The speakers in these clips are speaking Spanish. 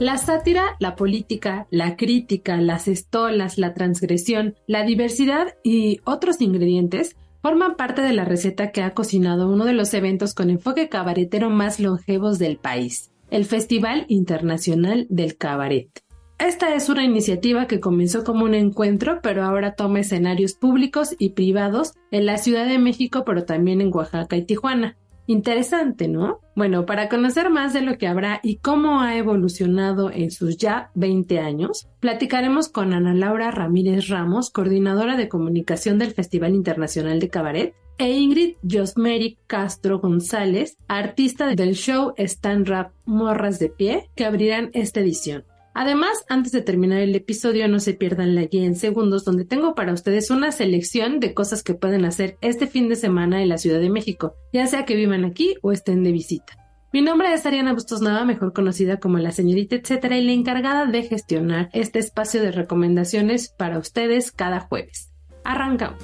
La sátira, la política, la crítica, las estolas, la transgresión, la diversidad y otros ingredientes forman parte de la receta que ha cocinado uno de los eventos con enfoque cabaretero más longevos del país, el Festival Internacional del Cabaret. Esta es una iniciativa que comenzó como un encuentro, pero ahora toma escenarios públicos y privados en la Ciudad de México, pero también en Oaxaca y Tijuana. Interesante, ¿no? Bueno, para conocer más de lo que habrá y cómo ha evolucionado en sus ya 20 años, platicaremos con Ana Laura Ramírez Ramos, coordinadora de comunicación del Festival Internacional de Cabaret, e Ingrid Josmery Castro González, artista del show Stand Rap Morras de Pie, que abrirán esta edición. Además, antes de terminar el episodio, no se pierdan la guía en segundos donde tengo para ustedes una selección de cosas que pueden hacer este fin de semana en la Ciudad de México, ya sea que vivan aquí o estén de visita. Mi nombre es Ariana Bustos Nava, mejor conocida como la señorita etcétera, y la encargada de gestionar este espacio de recomendaciones para ustedes cada jueves. Arrancamos.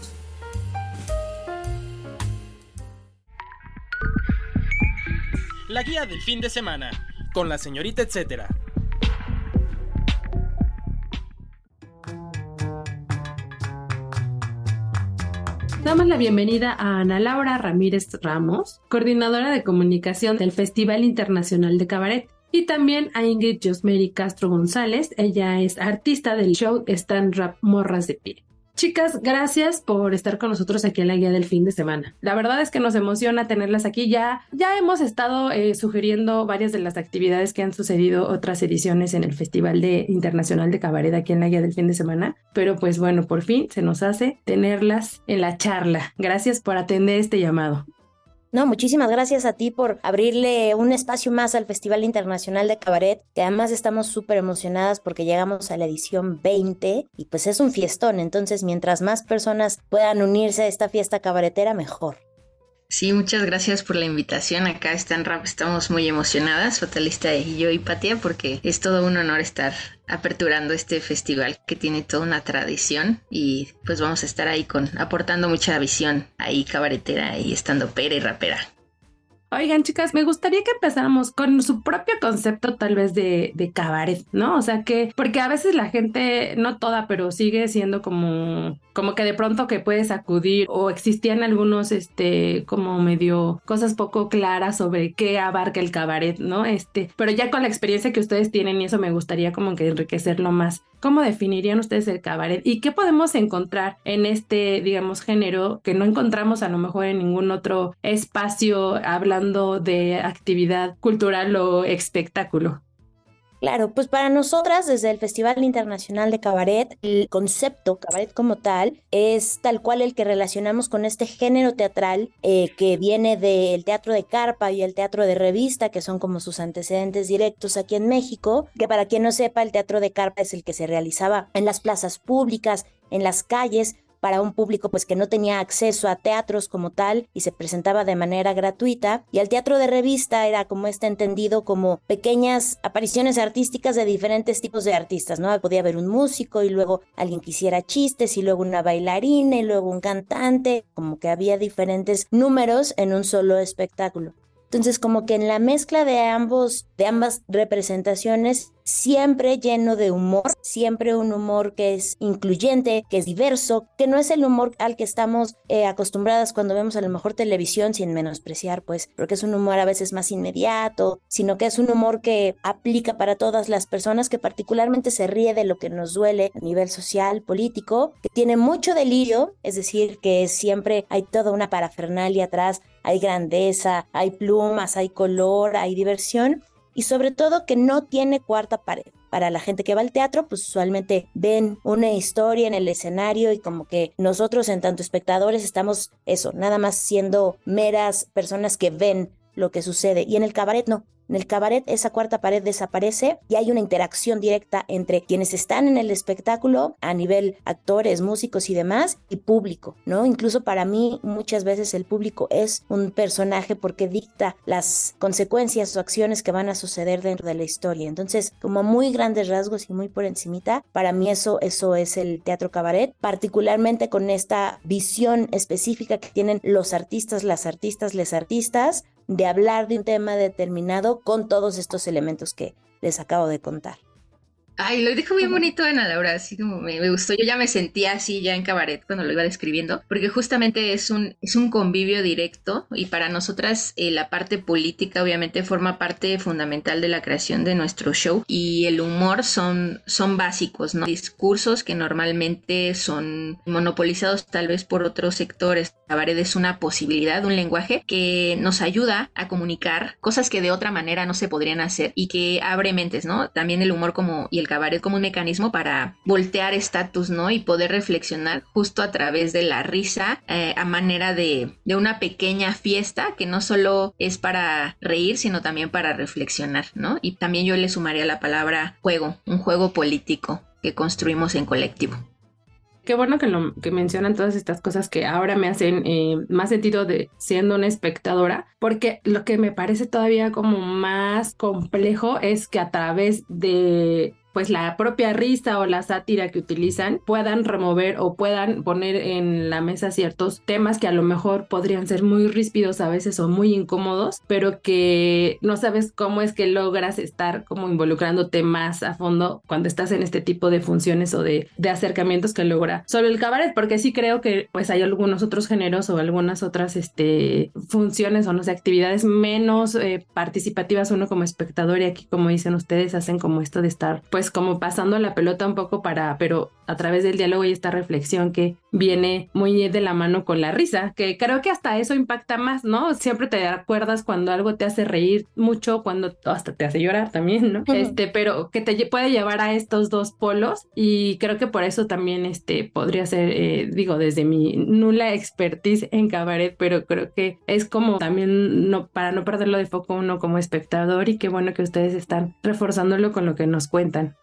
La guía del fin de semana, con la señorita etcétera. Damos la bienvenida a Ana Laura Ramírez Ramos, coordinadora de comunicación del Festival Internacional de Cabaret, y también a Ingrid Josmery Castro González. Ella es artista del show Stand Rap Morras de Pie. Chicas, gracias por estar con nosotros aquí en la guía del fin de semana. La verdad es que nos emociona tenerlas aquí. Ya, ya hemos estado eh, sugiriendo varias de las actividades que han sucedido otras ediciones en el Festival de Internacional de Cabaret aquí en la guía del fin de semana. Pero pues bueno, por fin se nos hace tenerlas en la charla. Gracias por atender este llamado. No, muchísimas gracias a ti por abrirle un espacio más al Festival Internacional de Cabaret, que además estamos súper emocionadas porque llegamos a la edición 20 y pues es un fiestón, entonces mientras más personas puedan unirse a esta fiesta cabaretera, mejor. Sí, muchas gracias por la invitación. Acá en Rap, estamos muy emocionadas, Fatalista y yo y Patia, porque es todo un honor estar aperturando este festival que tiene toda una tradición y pues vamos a estar ahí con aportando mucha visión ahí cabaretera y estando pera y rapera. Oigan, chicas, me gustaría que empezáramos con su propio concepto tal vez de, de cabaret, ¿no? O sea que, porque a veces la gente, no toda, pero sigue siendo como, como que de pronto que puedes acudir o existían algunos, este, como medio cosas poco claras sobre qué abarca el cabaret, ¿no? Este, pero ya con la experiencia que ustedes tienen y eso me gustaría como que enriquecerlo más. ¿Cómo definirían ustedes el cabaret? ¿Y qué podemos encontrar en este, digamos, género que no encontramos a lo mejor en ningún otro espacio hablando de actividad cultural o espectáculo? Claro, pues para nosotras desde el Festival Internacional de Cabaret, el concepto cabaret como tal es tal cual el que relacionamos con este género teatral eh, que viene del teatro de carpa y el teatro de revista, que son como sus antecedentes directos aquí en México, que para quien no sepa, el teatro de carpa es el que se realizaba en las plazas públicas, en las calles, para un público pues que no tenía acceso a teatros como tal y se presentaba de manera gratuita y el teatro de revista era como este entendido como pequeñas apariciones artísticas de diferentes tipos de artistas, ¿no? Podía haber un músico y luego alguien que hiciera chistes y luego una bailarina y luego un cantante, como que había diferentes números en un solo espectáculo. Entonces, como que en la mezcla de ambos, de ambas representaciones, siempre lleno de humor, siempre un humor que es incluyente, que es diverso, que no es el humor al que estamos eh, acostumbradas cuando vemos a lo mejor televisión sin menospreciar, pues, porque es un humor a veces más inmediato, sino que es un humor que aplica para todas las personas, que particularmente se ríe de lo que nos duele a nivel social, político, que tiene mucho delirio, es decir, que siempre hay toda una parafernalia atrás, hay grandeza, hay plumas, hay color, hay diversión y sobre todo que no tiene cuarta pared. Para la gente que va al teatro, pues usualmente ven una historia en el escenario y como que nosotros en tanto espectadores estamos eso, nada más siendo meras personas que ven lo que sucede. Y en el cabaret no. En el cabaret esa cuarta pared desaparece y hay una interacción directa entre quienes están en el espectáculo a nivel actores, músicos y demás y público, ¿no? Incluso para mí muchas veces el público es un personaje porque dicta las consecuencias o acciones que van a suceder dentro de la historia. Entonces, como muy grandes rasgos y muy por encimita, para mí eso, eso es el teatro cabaret, particularmente con esta visión específica que tienen los artistas, las artistas, les artistas, de hablar de un tema determinado con todos estos elementos que les acabo de contar. Ay, lo dijo bien bonito Ana Laura, así como me, gustó. Yo ya me sentía así ya en cabaret cuando lo iba describiendo, porque justamente es un, es un convivio directo y para nosotras eh, la parte política obviamente forma parte fundamental de la creación de nuestro show y el humor son, son básicos, ¿no? Discursos que normalmente son monopolizados tal vez por otros sectores. Cabaret es una posibilidad, un lenguaje que nos ayuda a comunicar cosas que de otra manera no se podrían hacer y que abre mentes, ¿no? También el humor como y el cabaret como un mecanismo para voltear estatus, ¿no? Y poder reflexionar justo a través de la risa eh, a manera de, de una pequeña fiesta que no solo es para reír, sino también para reflexionar, ¿no? Y también yo le sumaría la palabra juego, un juego político que construimos en colectivo. Qué bueno que, lo, que mencionan todas estas cosas que ahora me hacen eh, más sentido de siendo una espectadora, porque lo que me parece todavía como más complejo es que a través de pues la propia risa o la sátira que utilizan puedan remover o puedan poner en la mesa ciertos temas que a lo mejor podrían ser muy ríspidos a veces o muy incómodos, pero que no sabes cómo es que logras estar como involucrándote más a fondo cuando estás en este tipo de funciones o de, de acercamientos que logra solo el cabaret, porque sí creo que pues hay algunos otros géneros o algunas otras este, funciones o no sé, actividades menos eh, participativas uno como espectador y aquí como dicen ustedes hacen como esto de estar pues pues como pasando la pelota un poco para, pero a través del diálogo y esta reflexión que viene muy de la mano con la risa, que creo que hasta eso impacta más, ¿no? Siempre te acuerdas cuando algo te hace reír mucho, cuando hasta te hace llorar también, ¿no? Este, pero que te puede llevar a estos dos polos y creo que por eso también este podría ser, eh, digo, desde mi nula expertise en cabaret, pero creo que es como también no para no perderlo de foco uno como espectador y qué bueno que ustedes están reforzándolo con lo que nos cuentan.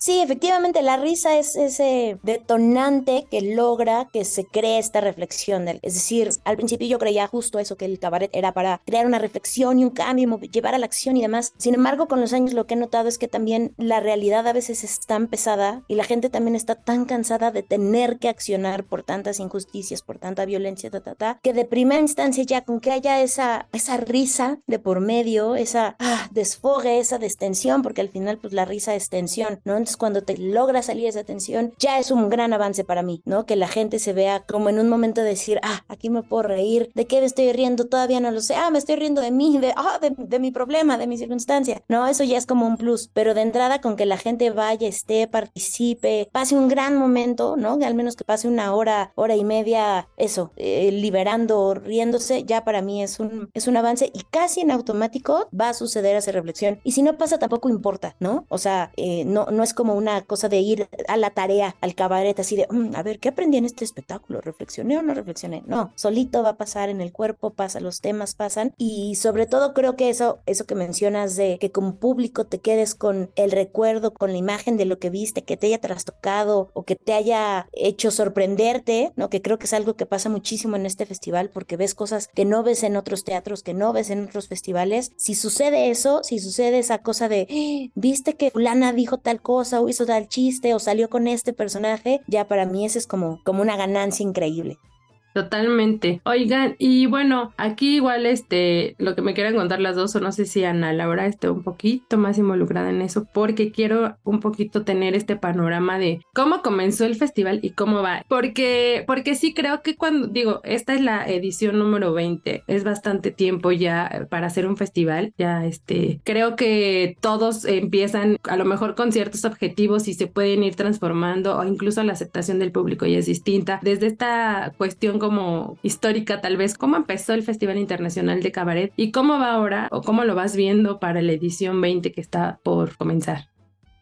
Sí, efectivamente, la risa es ese detonante que logra que se cree esta reflexión. Es decir, al principio yo creía justo eso, que el cabaret era para crear una reflexión y un cambio, llevar a la acción y demás. Sin embargo, con los años lo que he notado es que también la realidad a veces es tan pesada y la gente también está tan cansada de tener que accionar por tantas injusticias, por tanta violencia, ta, ta, ta, que de primera instancia ya con que haya esa, esa risa de por medio, esa ah, desfogue, esa destensión, porque al final pues la risa es tensión, ¿no? cuando te logra salir esa tensión, ya es un gran avance para mí, ¿no? Que la gente se vea como en un momento de decir, ah, aquí me puedo reír, ¿de qué me estoy riendo? Todavía no lo sé, ah, me estoy riendo de mí, de, ah, de, mi problema, de mi circunstancia. No, eso ya es como un plus, pero de entrada con que la gente vaya, esté, participe, pase un gran momento, ¿no? Al menos que pase una hora, hora y media, eso, eh, liberando, riéndose, ya para mí es un, es un avance y casi en automático va a suceder esa reflexión. Y si no pasa, tampoco importa, ¿no? O sea, eh, no, no es como una cosa de ir a la tarea, al cabaret, así de, mm, a ver, ¿qué aprendí en este espectáculo? ¿Reflexioné o no reflexioné? No, solito va a pasar en el cuerpo, pasa, los temas pasan y sobre todo creo que eso, eso que mencionas de que como público te quedes con el recuerdo, con la imagen de lo que viste, que te haya trastocado o que te haya hecho sorprenderte, ¿no? Que creo que es algo que pasa muchísimo en este festival porque ves cosas que no ves en otros teatros, que no ves en otros festivales. Si sucede eso, si sucede esa cosa de, ¡Ah! viste que fulana dijo tal cosa, o hizo tal chiste o salió con este personaje, ya para mí ese es como, como una ganancia increíble. Totalmente. Oigan, y bueno, aquí igual este, lo que me quieran contar las dos, o no sé si Ana Laura esté un poquito más involucrada en eso, porque quiero un poquito tener este panorama de cómo comenzó el festival y cómo va. Porque, porque sí creo que cuando, digo, esta es la edición número 20, es bastante tiempo ya para hacer un festival. Ya este, creo que todos empiezan a lo mejor con ciertos objetivos y se pueden ir transformando, o incluso la aceptación del público ya es distinta. Desde esta cuestión como histórica tal vez, cómo empezó el Festival Internacional de Cabaret y cómo va ahora o cómo lo vas viendo para la edición 20 que está por comenzar.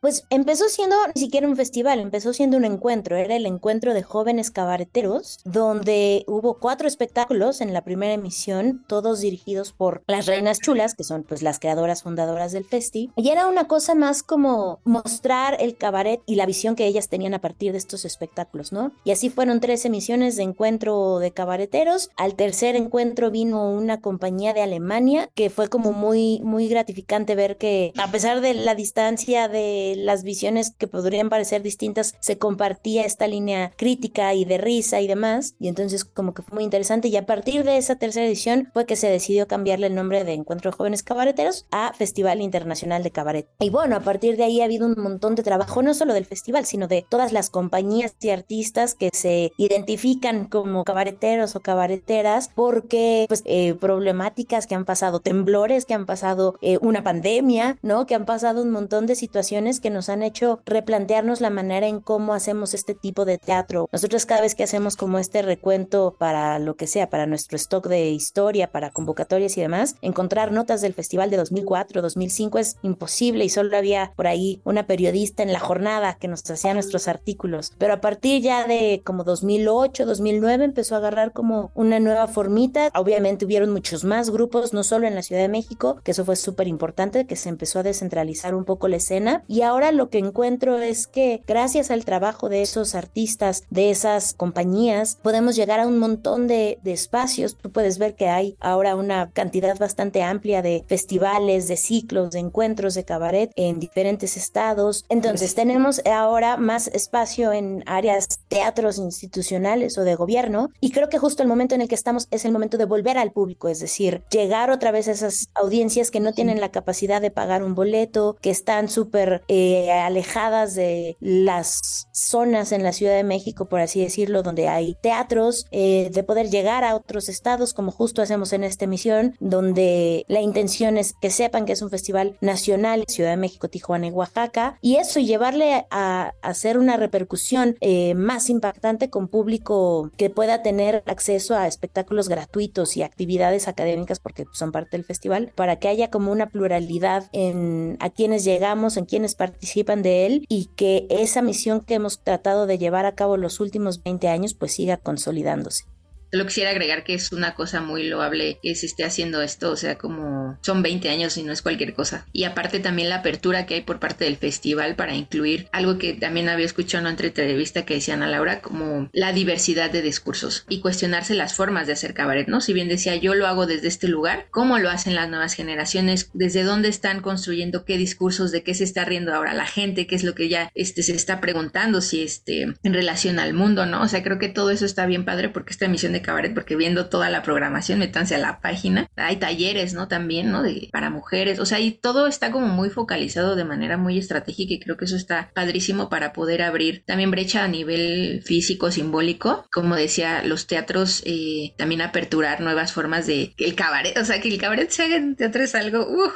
Pues empezó siendo ni siquiera un festival, empezó siendo un encuentro, era el encuentro de jóvenes cabareteros, donde hubo cuatro espectáculos en la primera emisión, todos dirigidos por las Reinas Chulas, que son pues las creadoras fundadoras del festi, y era una cosa más como mostrar el cabaret y la visión que ellas tenían a partir de estos espectáculos, ¿no? Y así fueron tres emisiones de encuentro de cabareteros, al tercer encuentro vino una compañía de Alemania, que fue como muy, muy gratificante ver que a pesar de la distancia de las visiones que podrían parecer distintas, se compartía esta línea crítica y de risa y demás. Y entonces como que fue muy interesante. Y a partir de esa tercera edición fue que se decidió cambiarle el nombre de Encuentro de Jóvenes Cabareteros a Festival Internacional de Cabaret. Y bueno, a partir de ahí ha habido un montón de trabajo, no solo del festival, sino de todas las compañías y artistas que se identifican como cabareteros o cabareteras porque pues eh, problemáticas que han pasado, temblores que han pasado, eh, una pandemia, ¿no? Que han pasado un montón de situaciones que nos han hecho replantearnos la manera en cómo hacemos este tipo de teatro. Nosotros cada vez que hacemos como este recuento para lo que sea, para nuestro stock de historia, para convocatorias y demás, encontrar notas del festival de 2004, 2005 es imposible y solo había por ahí una periodista en la jornada que nos hacía nuestros artículos. Pero a partir ya de como 2008, 2009 empezó a agarrar como una nueva formita. Obviamente hubieron muchos más grupos, no solo en la Ciudad de México, que eso fue súper importante, que se empezó a descentralizar un poco la escena. Y ahora lo que encuentro es que gracias al trabajo de esos artistas, de esas compañías, podemos llegar a un montón de, de espacios. Tú puedes ver que hay ahora una cantidad bastante amplia de festivales, de ciclos, de encuentros de cabaret en diferentes estados. Entonces tenemos ahora más espacio en áreas teatros institucionales o de gobierno y creo que justo el momento en el que estamos es el momento de volver al público, es decir, llegar otra vez a esas audiencias que no tienen la capacidad de pagar un boleto, que están súper eh, alejadas de las zonas en la Ciudad de México, por así decirlo, donde hay teatros, eh, de poder llegar a otros estados, como justo hacemos en esta emisión, donde la intención es que sepan que es un festival nacional, Ciudad de México, Tijuana y Oaxaca, y eso llevarle a, hacer una repercusión eh, más impactante con público que pueda tener acceso a espectáculos gratuitos y actividades académicas, porque son parte del festival, para que haya como una pluralidad en a quienes llegamos, en quienes participan de él y que esa misión que hemos tratado de llevar a cabo los últimos 20 años pues siga consolidándose. Solo quisiera agregar que es una cosa muy loable que se esté haciendo esto, o sea, como son 20 años y no es cualquier cosa. Y aparte también la apertura que hay por parte del festival para incluir algo que también había escuchado en otra entrevista que decían a Laura, como la diversidad de discursos y cuestionarse las formas de hacer cabaret, ¿no? Si bien decía yo lo hago desde este lugar, ¿cómo lo hacen las nuevas generaciones? ¿Desde dónde están construyendo qué discursos? ¿De qué se está riendo ahora la gente? ¿Qué es lo que ya este, se está preguntando? Si este, en relación al mundo, ¿no? O sea, creo que todo eso está bien padre porque esta emisión de cabaret, porque viendo toda la programación, metanse a la página. Hay talleres, ¿no? También, ¿no? De, para mujeres. O sea, y todo está como muy focalizado de manera muy estratégica y creo que eso está padrísimo para poder abrir también brecha a nivel físico, simbólico. Como decía, los teatros eh, también aperturar nuevas formas de el cabaret. O sea, que el cabaret se haga en teatro es algo, uh,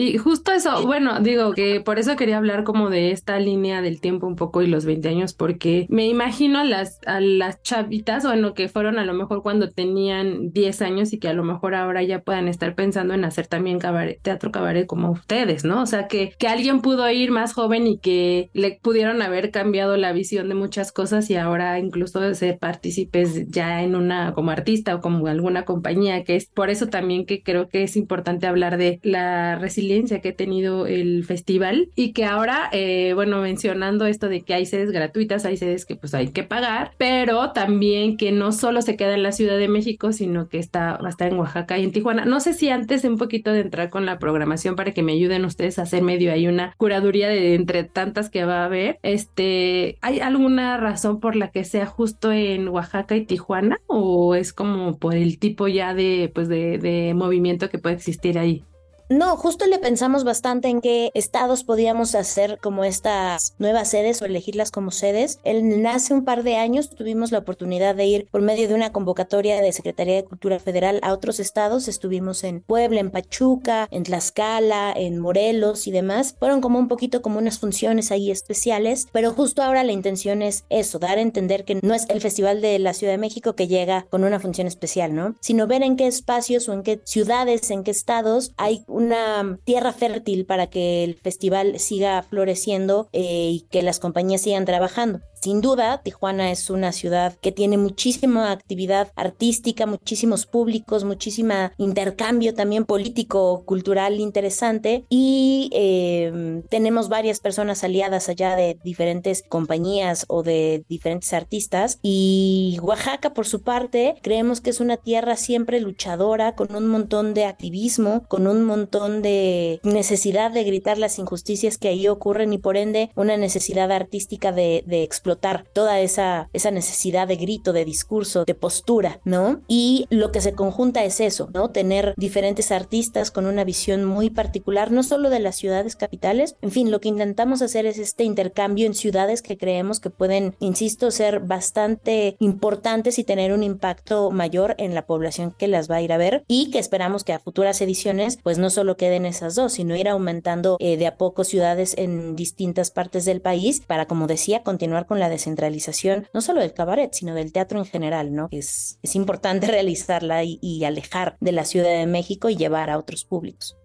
y justo eso, bueno, digo que por eso quería hablar como de esta línea del tiempo un poco y los 20 años, porque me imagino a las, a las chavitas, o en lo que fueron a lo mejor cuando tenían 10 años y que a lo mejor ahora ya puedan estar pensando en hacer también teatro cabaret como ustedes, ¿no? O sea, que, que alguien pudo ir más joven y que le pudieron haber cambiado la visión de muchas cosas y ahora incluso ser partícipes ya en una como artista o como alguna compañía, que es por eso también que creo que es importante hablar de la resiliencia que ha tenido el festival y que ahora, eh, bueno, mencionando esto de que hay sedes gratuitas, hay sedes que pues hay que pagar, pero también que no solo se queda en la Ciudad de México, sino que está, va a estar en Oaxaca y en Tijuana. No sé si antes un poquito de entrar con la programación para que me ayuden ustedes a hacer medio hay una curaduría de entre tantas que va a haber, este, ¿hay alguna razón por la que sea justo en Oaxaca y Tijuana o es como por el tipo ya de, pues de, de movimiento que puede existir ahí? No, justo le pensamos bastante en qué estados podíamos hacer como estas nuevas sedes o elegirlas como sedes. El, hace un par de años tuvimos la oportunidad de ir por medio de una convocatoria de Secretaría de Cultura Federal a otros estados. Estuvimos en Puebla, en Pachuca, en Tlaxcala, en Morelos y demás. Fueron como un poquito como unas funciones ahí especiales, pero justo ahora la intención es eso, dar a entender que no es el Festival de la Ciudad de México que llega con una función especial, ¿no? Sino ver en qué espacios o en qué ciudades, en qué estados hay una tierra fértil para que el festival siga floreciendo eh, y que las compañías sigan trabajando. Sin duda, Tijuana es una ciudad que tiene muchísima actividad artística, muchísimos públicos, muchísima intercambio también político, cultural interesante y em, tenemos varias personas aliadas allá de diferentes compañías o de diferentes artistas y Oaxaca por su parte creemos que es una tierra siempre luchadora con un montón de activismo, con un montón de necesidad de gritar las injusticias que ahí ocurren y por ende una necesidad artística de, de explorar toda esa, esa necesidad de grito, de discurso, de postura, ¿no? Y lo que se conjunta es eso, ¿no? Tener diferentes artistas con una visión muy particular, no solo de las ciudades capitales, en fin, lo que intentamos hacer es este intercambio en ciudades que creemos que pueden, insisto, ser bastante importantes y tener un impacto mayor en la población que las va a ir a ver y que esperamos que a futuras ediciones pues no solo queden esas dos, sino ir aumentando eh, de a poco ciudades en distintas partes del país para, como decía, continuar con la descentralización, no solo del cabaret, sino del teatro en general, ¿no? Es, es importante realizarla y, y alejar de la Ciudad de México y llevar a otros públicos.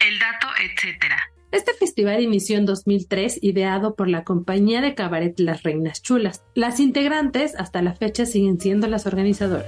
El dato, etcétera. Este festival inició en 2003, ideado por la compañía de cabaret Las Reinas Chulas. Las integrantes hasta la fecha siguen siendo las organizadoras.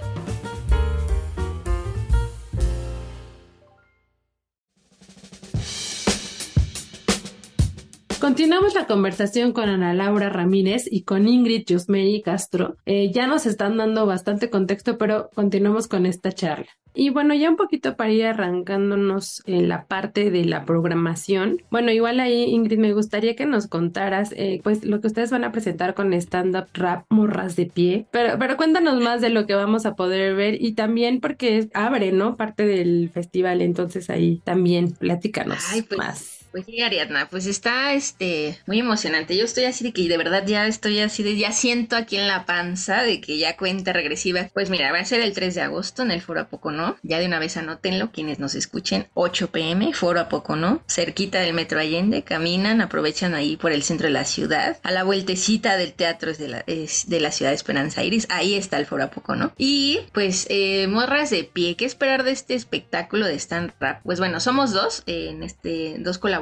Continuamos la conversación con Ana Laura Ramírez y con Ingrid Yosmeri Castro. Eh, ya nos están dando bastante contexto, pero continuamos con esta charla. Y bueno, ya un poquito para ir arrancándonos en la parte de la programación. Bueno, igual ahí, Ingrid, me gustaría que nos contaras, eh, pues, lo que ustedes van a presentar con stand-up rap Morras de Pie. Pero, pero cuéntanos más de lo que vamos a poder ver y también porque abre, ¿no? Parte del festival, entonces ahí también platícanos pues, más. Pues sí, Ariadna, pues está este muy emocionante. Yo estoy así de que de verdad ya estoy así de, ya siento aquí en la panza de que ya cuenta regresiva. Pues mira, va a ser el 3 de agosto en el Foro no Ya de una vez anótenlo, quienes nos escuchen, 8 pm, Foro a poco no cerquita del Metro Allende, caminan, aprovechan ahí por el centro de la ciudad, a la vueltecita del teatro de la, de la ciudad de Esperanza Iris, ahí está el Foro a poco no Y pues, eh, morras de pie, ¿qué esperar de este espectáculo de stand rap? Pues bueno, somos dos, en este, dos colaboradores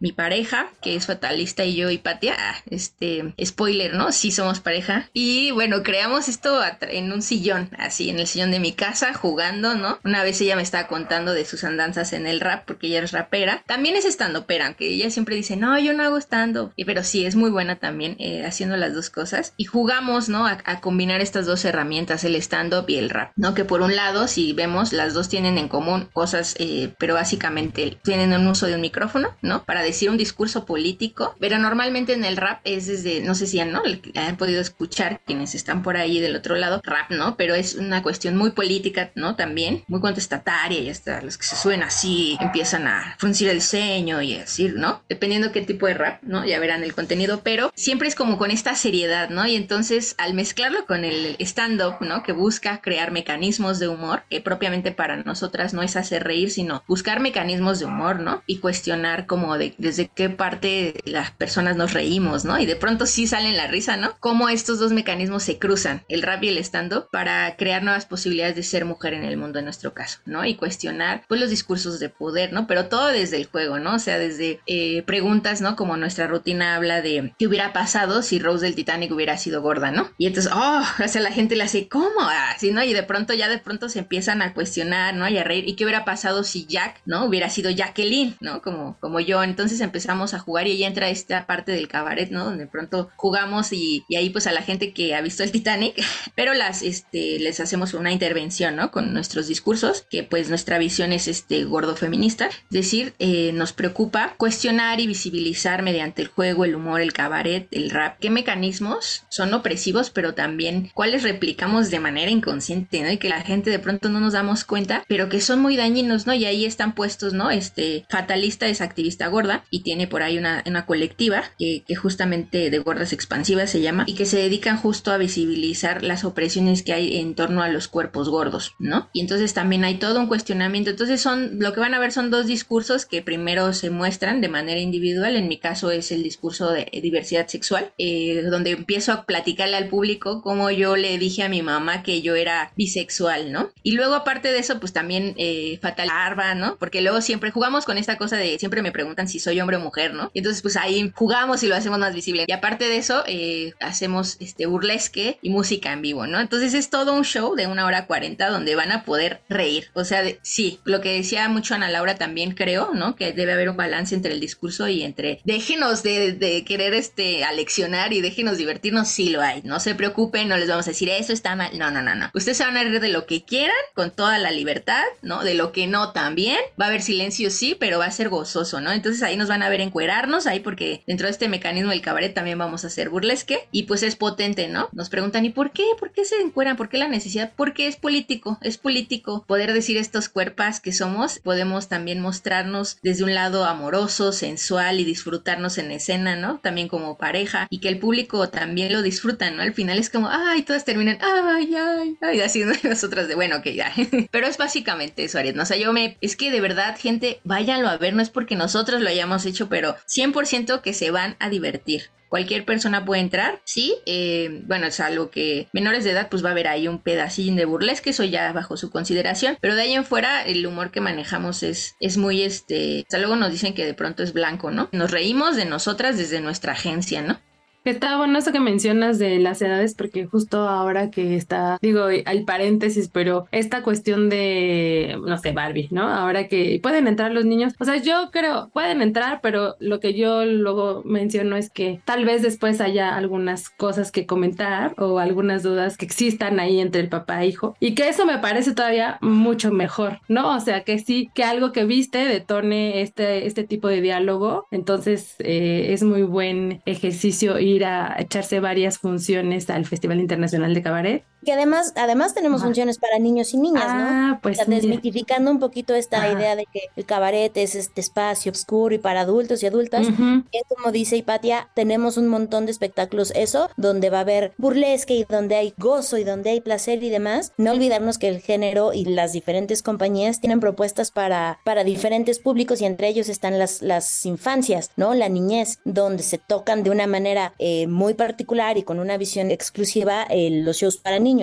mi pareja, que es fatalista, y yo y Patia, ah, este, spoiler, ¿no? Sí somos pareja. Y bueno, creamos esto en un sillón, así, en el sillón de mi casa, jugando, ¿no? Una vez ella me estaba contando de sus andanzas en el rap, porque ella es rapera. También es estando pera, aunque ella siempre dice, no, yo no hago estando. Pero sí, es muy buena también eh, haciendo las dos cosas. Y jugamos, ¿no? A, combinar estas dos herramientas, el stand-up y el rap, ¿no? Que por un lado, si vemos, las dos tienen en común cosas, eh, pero básicamente tienen un uso de un micrófono ¿no? Para decir un discurso político, pero normalmente en el rap es desde, no sé si han, ¿no? han podido escuchar quienes están por ahí del otro lado, rap, ¿no? Pero es una cuestión muy política, ¿no? También, muy contestataria y hasta los que se suben así empiezan a fruncir el ceño y decir, ¿no? Dependiendo qué tipo de rap, ¿no? Ya verán el contenido, pero siempre es como con esta seriedad, ¿no? Y entonces al mezclarlo con el stand-up, ¿no? Que busca crear mecanismos de humor, que propiamente para nosotras no es hacer reír, sino buscar mecanismos de humor, ¿no? Y cuestionar como de desde qué parte las personas nos reímos, ¿no? Y de pronto sí salen la risa, ¿no? Cómo estos dos mecanismos se cruzan, el rap y el stand-up, para crear nuevas posibilidades de ser mujer en el mundo en nuestro caso, ¿no? Y cuestionar, pues, los discursos de poder, ¿no? Pero todo desde el juego, ¿no? O sea, desde eh, preguntas, ¿no? Como nuestra rutina habla de qué hubiera pasado si Rose del Titanic hubiera sido gorda, ¿no? Y entonces, oh, o sea, la gente le hace, ¿cómo? Así, ¿no? Y de pronto, ya de pronto se empiezan a cuestionar, ¿no? Y a reír, ¿y qué hubiera pasado si Jack, ¿no? Hubiera sido Jacqueline, ¿no? Como, como yo. Entonces empezamos a jugar y ahí entra esta parte del cabaret, ¿no? Donde pronto jugamos y, ahí pues a la gente que ha visto el Titanic, pero las, este, les hacemos una intervención, ¿no? Con nuestros discursos, que pues nuestra visión es este gordo feminista, es decir, eh, nos preocupa cuestionar y visibilizar mediante el juego, el humor, el cabaret, el rap, qué mecanismos son opresivos, pero también cuáles replicamos de manera inconsciente, ¿no? Y que la gente de pronto no nos damos cuenta, pero que son muy dañinos, ¿no? Y ahí están puestos, ¿no? Este fatalista es activista gorda y tiene por ahí una, una colectiva que, justamente de gordas expansivas se llama y que se dedican justo a visibilizar las opresiones que hay en torno a los cuerpos gordos, ¿no? Y entonces también hay todo un cuestionamiento. Entonces son, lo que van a ver son dos discursos que primero se muestran de manera individual. En mi caso es el discurso de diversidad sexual, eh, donde empiezo a platicarle al público cómo yo le dije a mi mamá que yo era bisexual, ¿no? Y luego aparte de eso, pues también eh, Fatal Arba, ¿no? Porque luego siempre jugamos con esta cosa de siempre me preguntan si soy hombre o mujer, ¿no? Y entonces pues ahí jugamos y lo hacemos más visible. Y aparte de eso, eh, hacemos este burlesque y música en vivo, ¿no? Entonces es todo un show de una hora cuarenta donde van a poder reír. O sea, sí, lo que decía mucho Ana Laura también creo, ¿no? Que debe haber un balance entre el discurso y entre déjenos de, querer este aleccionar y déjenos divertirnos, sí lo hay. No se preocupen, no les vamos a decir eso está mal. No, no, no, no. Ustedes se van a reír de lo que quieran con toda la libertad, ¿no? De lo que no también. Va a haber silencio, sí, pero va a ser gozoso, Entonces ahí nos van a ver encuerarnos, ahí porque dentro de este mecanismo del cabaret también vamos a hacer burlesque y pues es potente, ¿no? Nos preguntan, ¿y por qué? ¿Por qué se encueran? ¿Por qué la necesidad? Porque es político, es político poder decir estos cuerpas que somos. Podemos también mostrarnos desde un lado amoroso, sensual y disfrutarnos en escena, ¿no? También como pareja y que el público también lo disfruta, ¿no? Al final es como, ay, todas terminan, ay, ay, ay, así nosotras de, bueno, ok, ya. Pero es básicamente eso, Ariadna. O sea, yo me, es que de verdad, gente, váyanlo a ver, no es porque nosotros lo hayamos hecho, pero 100% que se van a divertir. Cualquier persona puede entrar, sí. Eh, bueno, es algo que menores de edad, pues va a haber ahí un pedacín de burlesque, eso ya bajo su consideración. Pero de ahí en fuera, el humor que manejamos es, es muy este. Hasta luego nos dicen que de pronto es blanco, ¿no? Nos reímos de nosotras desde nuestra agencia, ¿no? Está bueno eso que mencionas de las edades, porque justo ahora que está, digo, hay paréntesis, pero esta cuestión de, no sé, Barbie, ¿no? Ahora que pueden entrar los niños, o sea, yo creo, pueden entrar, pero lo que yo luego menciono es que tal vez después haya algunas cosas que comentar o algunas dudas que existan ahí entre el papá e hijo, y que eso me parece todavía mucho mejor, ¿no? O sea, que sí, que algo que viste detone este, este tipo de diálogo, entonces eh, es muy buen ejercicio y ir a echarse varias funciones al Festival Internacional de Cabaret. Que además, además tenemos funciones para niños y niñas, ¿no? Ah, pues o sea, desmitificando un poquito esta idea de que el cabaret es este espacio oscuro y para adultos y adultas. Y como dice Hipatia, tenemos un montón de espectáculos, eso, donde va a haber burlesque y donde hay gozo y donde hay placer y demás. No olvidarnos que el género y las diferentes compañías tienen propuestas para, para diferentes públicos y entre ellos están las, las infancias, ¿no? La niñez, donde se tocan de una manera eh, muy particular y con una visión exclusiva eh, los shows para niños.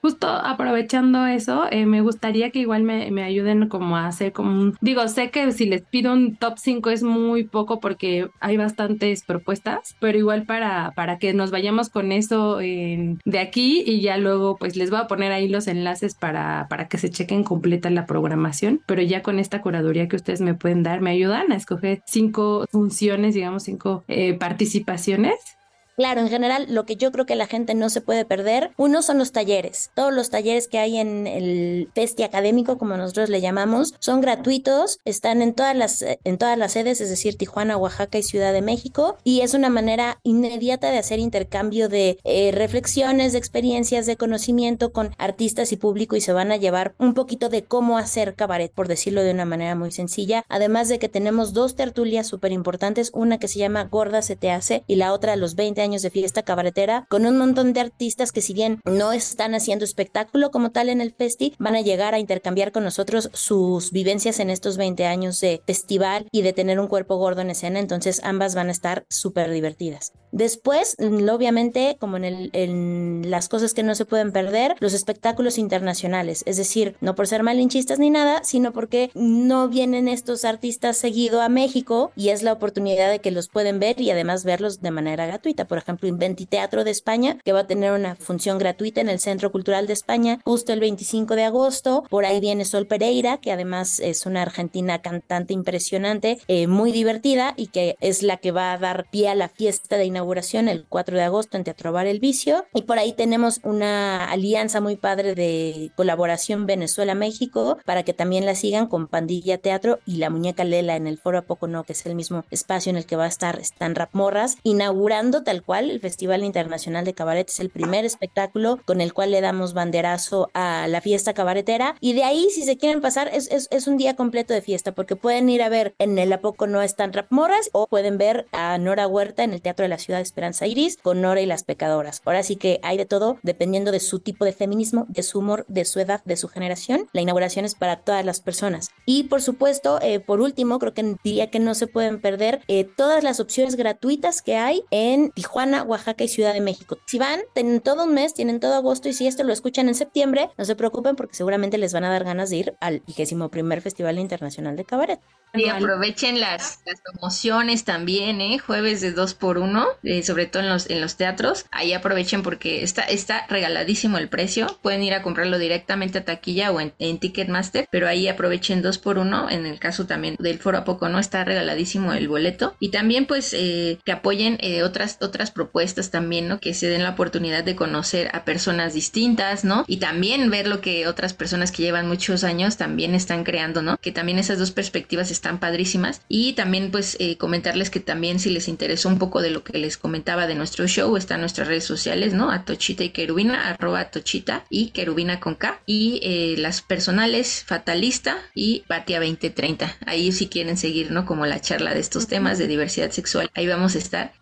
Justo aprovechando eso, eh, me gustaría que igual me, me, ayuden como a hacer como un... Digo, sé que si les pido un top 5 es muy poco porque hay bastantes propuestas, pero igual para, para que nos vayamos con eso de aquí y ya luego pues les voy a poner ahí los enlaces para, para que se chequen completa la programación, pero ya con esta curaduría que ustedes me pueden dar, me ayudan a escoger cinco funciones, digamos, cinco eh, participaciones Claro, en general, lo que yo creo que la gente no se puede perder, uno son los talleres. Todos los talleres que hay en el Festi académico, como nosotros le llamamos, son gratuitos, están en todas las, en todas las sedes, es decir, Tijuana, Oaxaca y Ciudad de México, y es una manera inmediata de hacer intercambio de eh, reflexiones, de experiencias, de conocimiento con artistas y público, y se van a llevar un poquito de cómo hacer cabaret, por decirlo de una manera muy sencilla. Además de que tenemos dos tertulias súper importantes, una que se llama Gorda se te hace y la otra los 20 años años de fiesta cabaretera con un montón de artistas que si bien no están haciendo espectáculo como tal en el festi, van a llegar a intercambiar con nosotros sus vivencias en estos 20 años de festival y de tener un cuerpo gordo en escena, entonces ambas van a estar súper divertidas. Después, obviamente, como en, el, en, las cosas que no se pueden perder, los espectáculos internacionales, es decir, no por ser malinchistas ni nada, sino porque no vienen estos artistas seguido a México y es la oportunidad de que los pueden ver y además verlos de manera gratuita. Por ejemplo, Inventi Teatro de España, que va a tener una función gratuita en el Centro Cultural de España justo el 25 de agosto. Por ahí viene Sol Pereira, que además es una argentina cantante impresionante, eh, muy divertida y que es la que va a dar pie a la fiesta de inauguración el 4 de agosto en Teatro Bar El Vicio. Y por ahí tenemos una alianza muy padre de colaboración Venezuela-México para que también la sigan con Pandilla Teatro y La Muñeca Lela en el Foro A Poco No, que es el mismo espacio en el que va a estar Stan Rap Morras, inaugurando tal tal cual, el Festival Internacional de Cabaret es el primer espectáculo con el cual le damos banderazo a la fiesta cabaretera y de ahí si se quieren pasar es, es, un día completo de fiesta porque pueden ir a ver en el A Poco No Están Rap Morras o pueden ver a Nora Huerta en el Teatro de la Ciudad de Esperanza Iris con Nora y las Pecadoras. Ahora sí que hay de todo dependiendo de su tipo de feminismo, de su humor, de su edad, de su generación. La inauguración es para todas las personas. Y por supuesto, eh, por último, creo que diría que no se pueden perder eh, todas las opciones gratuitas que hay en Tijuana, Oaxaca y Ciudad de México. Si van, tienen todo un mes, tienen todo agosto y si esto lo escuchan en septiembre, no se preocupen porque seguramente les van a dar ganas de ir al 21 primer Festival Internacional de Cabaret. Y aprovechen las, promociones también, ¿eh? Jueves de 2 por 1 eh, sobre todo en los, en los teatros. Ahí aprovechen porque está, está regaladísimo el precio. Pueden ir a comprarlo directamente a taquilla o en, Ticketmaster, pero ahí aprovechen 2 por 1 En el caso también del Foro a poco, ¿no? Está regaladísimo el boleto. Y también, pues, eh, que apoyen eh, otras, otras propuestas también, ¿no? Que se den la oportunidad de conocer a personas distintas, ¿no? Y también ver lo que otras personas que llevan muchos años también están creando, ¿no? Que también esas dos perspectivas están padrísimas. Y también pues eh, comentarles que también si les interesó un poco de lo que les comentaba de nuestro show, está en nuestras redes sociales, ¿no? A Tochita y Querubina, arroba Tochita y Querubina con K. Y eh, las personales, Fatalista y Patia 2030. Ahí si quieren seguir, ¿no? Como la charla de estos temas de diversidad sexual, ahí vamos a estar.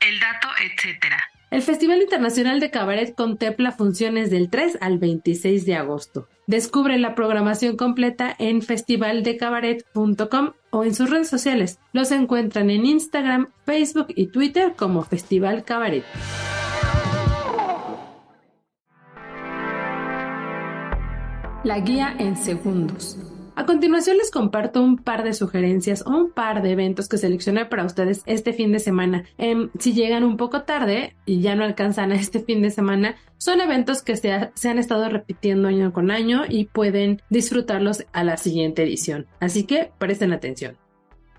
El dato, etcétera. El Festival Internacional de Cabaret contempla funciones del 3 al 26 de agosto. Descubre la programación completa en festivaldecabaret.com o en sus redes sociales. Los encuentran en Instagram, Facebook y Twitter como Festival Cabaret. La guía en segundos. A continuación les comparto un par de sugerencias o un par de eventos que seleccioné para ustedes este fin de semana. Em, si llegan un poco tarde y ya no alcanzan a este fin de semana, son eventos que se, han estado repitiendo año con año y pueden disfrutarlos a la siguiente edición. Así que presten atención.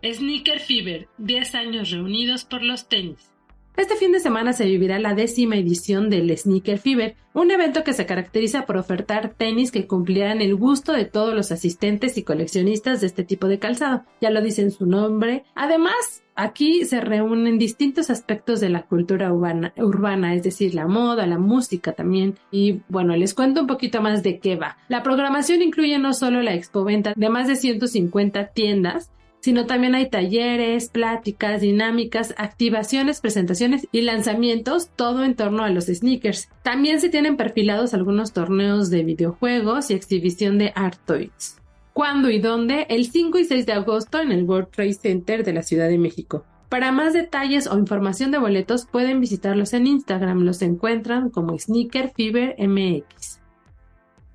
Sneaker Fever, 10 años reunidos por los tenis. Este fin de semana se vivirá la décima edición del Sneaker Fever, un evento que se caracteriza por ofertar tenis que cumplirán el gusto de todos los asistentes y coleccionistas de este tipo de calzado. Ya lo dice en su nombre. Además, aquí se reúnen distintos aspectos de la cultura urbana, urbana, es decir, la moda, la música también. Y bueno, les cuento un poquito más de qué va. La programación incluye no solo la expoventa de más de 150 tiendas, sino también hay talleres, pláticas, dinámicas, activaciones, presentaciones y lanzamientos, todo en torno a los sneakers. También se tienen perfilados algunos torneos de videojuegos y exhibición de art toys. ¿Cuándo y dónde? El 5 y 6 de agosto en el World Trade Center de la Ciudad de México. Para más detalles o información de boletos pueden visitarlos en Instagram, los encuentran como Sneaker Fever MX.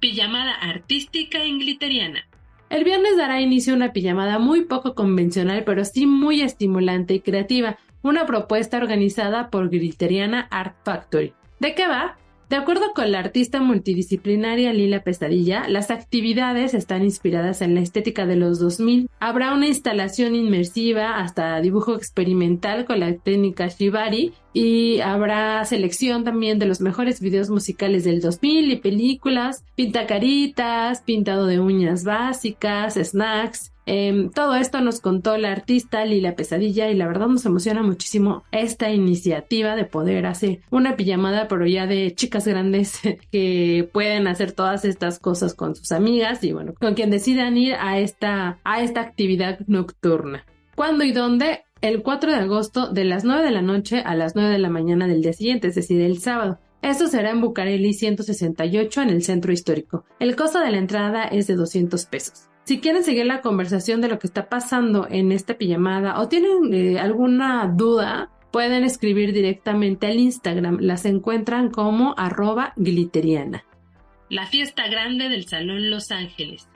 Pijamada artística en gliteriana. El viernes dará inicio a una pijamada muy poco convencional, pero sí muy estimulante y creativa, una propuesta organizada por Griteriana Art Factory. ¿De qué va? De acuerdo con la artista multidisciplinaria Lila Pesadilla, las actividades están inspiradas en la estética de los 2000. Habrá una instalación inmersiva hasta dibujo experimental con la técnica Shibari y habrá selección también de los mejores videos musicales del 2000 y películas, pintacaritas, pintado de uñas básicas, snacks, Em, todo esto nos contó la artista Lila Pesadilla y la verdad nos emociona muchísimo esta iniciativa de poder hacer una pijamada pero ya de chicas grandes que pueden hacer todas estas cosas con sus amigas y bueno, con quien decidan ir a esta, a esta actividad nocturna. ¿Cuándo y dónde? El 4 de agosto de las 9 de la noche a las 9 de la mañana del día siguiente, es decir, el sábado. Esto será en Bucareli 168 en el centro histórico. El costo de la entrada es de 200 pesos. Si quieren seguir la conversación de lo que está pasando en esta pijamada o tienen eh, alguna duda, pueden escribir directamente al Instagram. Las encuentran como arroba gliteriana. La fiesta grande del Salón Los Ángeles.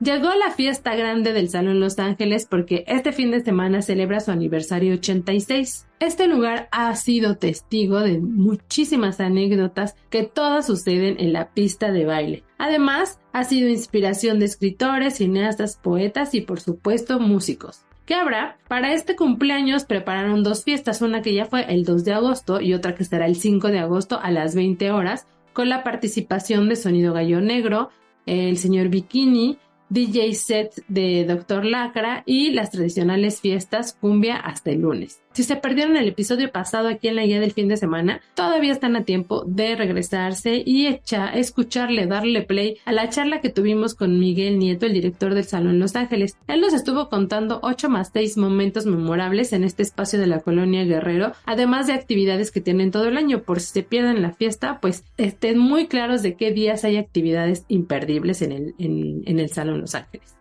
Llegó la fiesta grande del Salón Los Ángeles porque este fin de semana celebra su aniversario 86. Este lugar ha sido testigo de muchísimas anécdotas que todas suceden en la pista de baile. Además, ha sido inspiración de escritores, cineastas, poetas y por supuesto músicos. ¿Qué habrá? Para este cumpleaños prepararon dos fiestas, una que ya fue el 2 de agosto y otra que será el 5 de agosto a las 20 horas, con la participación de Sonido Gallo Negro, el señor Bikini, DJ set de Dr. Lacra y las tradicionales fiestas cumbia hasta el lunes. Si se perdieron el episodio pasado aquí en la guía del fin de semana, todavía están a tiempo de regresarse y echa, escucharle, darle play a la charla que tuvimos con Miguel Nieto, el director del Salón Los Ángeles. Él nos estuvo contando 8 más 6 momentos memorables en este espacio de la colonia Guerrero, además de actividades que tienen todo el año. Por si se pierden la fiesta, pues estén muy claros de qué días hay actividades imperdibles en el, en el Salón Los Ángeles.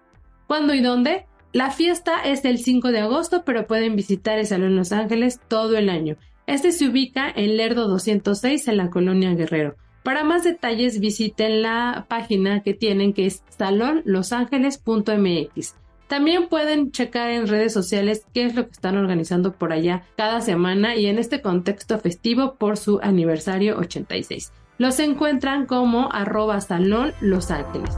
¿Cuándo y dónde? La fiesta es el 5 de agosto, pero pueden visitar el Salón Los Ángeles todo el año. Este se ubica en Lerdo 206 en la colonia Guerrero. Para más detalles visiten la página que tienen que es salonlosangeles.mx. También pueden checar en redes sociales qué es lo que están organizando por allá cada semana y en este contexto festivo por su aniversario 86. Los encuentran como arroba salón Los Ángeles.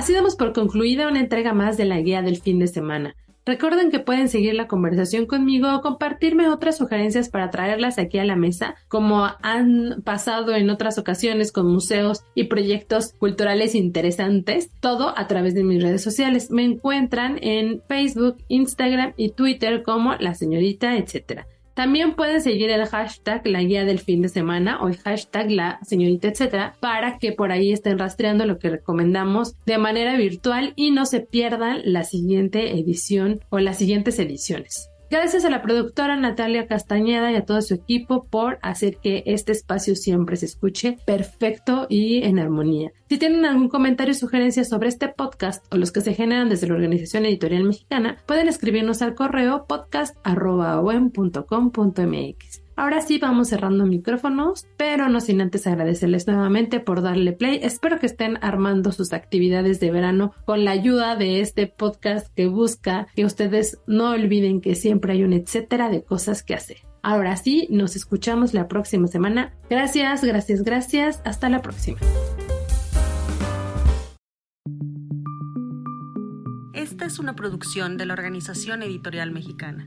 Así damos por concluida una entrega más de la guía del fin de semana. Recuerden que pueden seguir la conversación conmigo o compartirme otras sugerencias para traerlas aquí a la mesa, como han pasado en otras ocasiones con museos y proyectos culturales interesantes, todo a través de mis redes sociales. Me encuentran en Facebook, Instagram y Twitter como la señorita, etcétera. También pueden seguir el hashtag la guía del fin de semana o el hashtag la señorita etcétera para que por ahí estén rastreando lo que recomendamos de manera virtual y no se pierdan la siguiente edición o las siguientes ediciones. Gracias a la productora Natalia Castañeda y a todo su equipo por hacer que este espacio siempre se escuche perfecto y en armonía. Si tienen algún comentario o sugerencia sobre este podcast o los que se generan desde la Organización Editorial Mexicana, pueden escribirnos al correo podcast.com.mx. Ahora sí vamos cerrando micrófonos, pero no sin antes agradecerles nuevamente por darle play. Espero que estén armando sus actividades de verano con la ayuda de este podcast que busca que ustedes no olviden que siempre hay un etcétera de cosas que hacer. Ahora sí, nos escuchamos la próxima semana. Gracias, gracias, gracias. Hasta la próxima. Esta es una producción de la Organización Editorial Mexicana.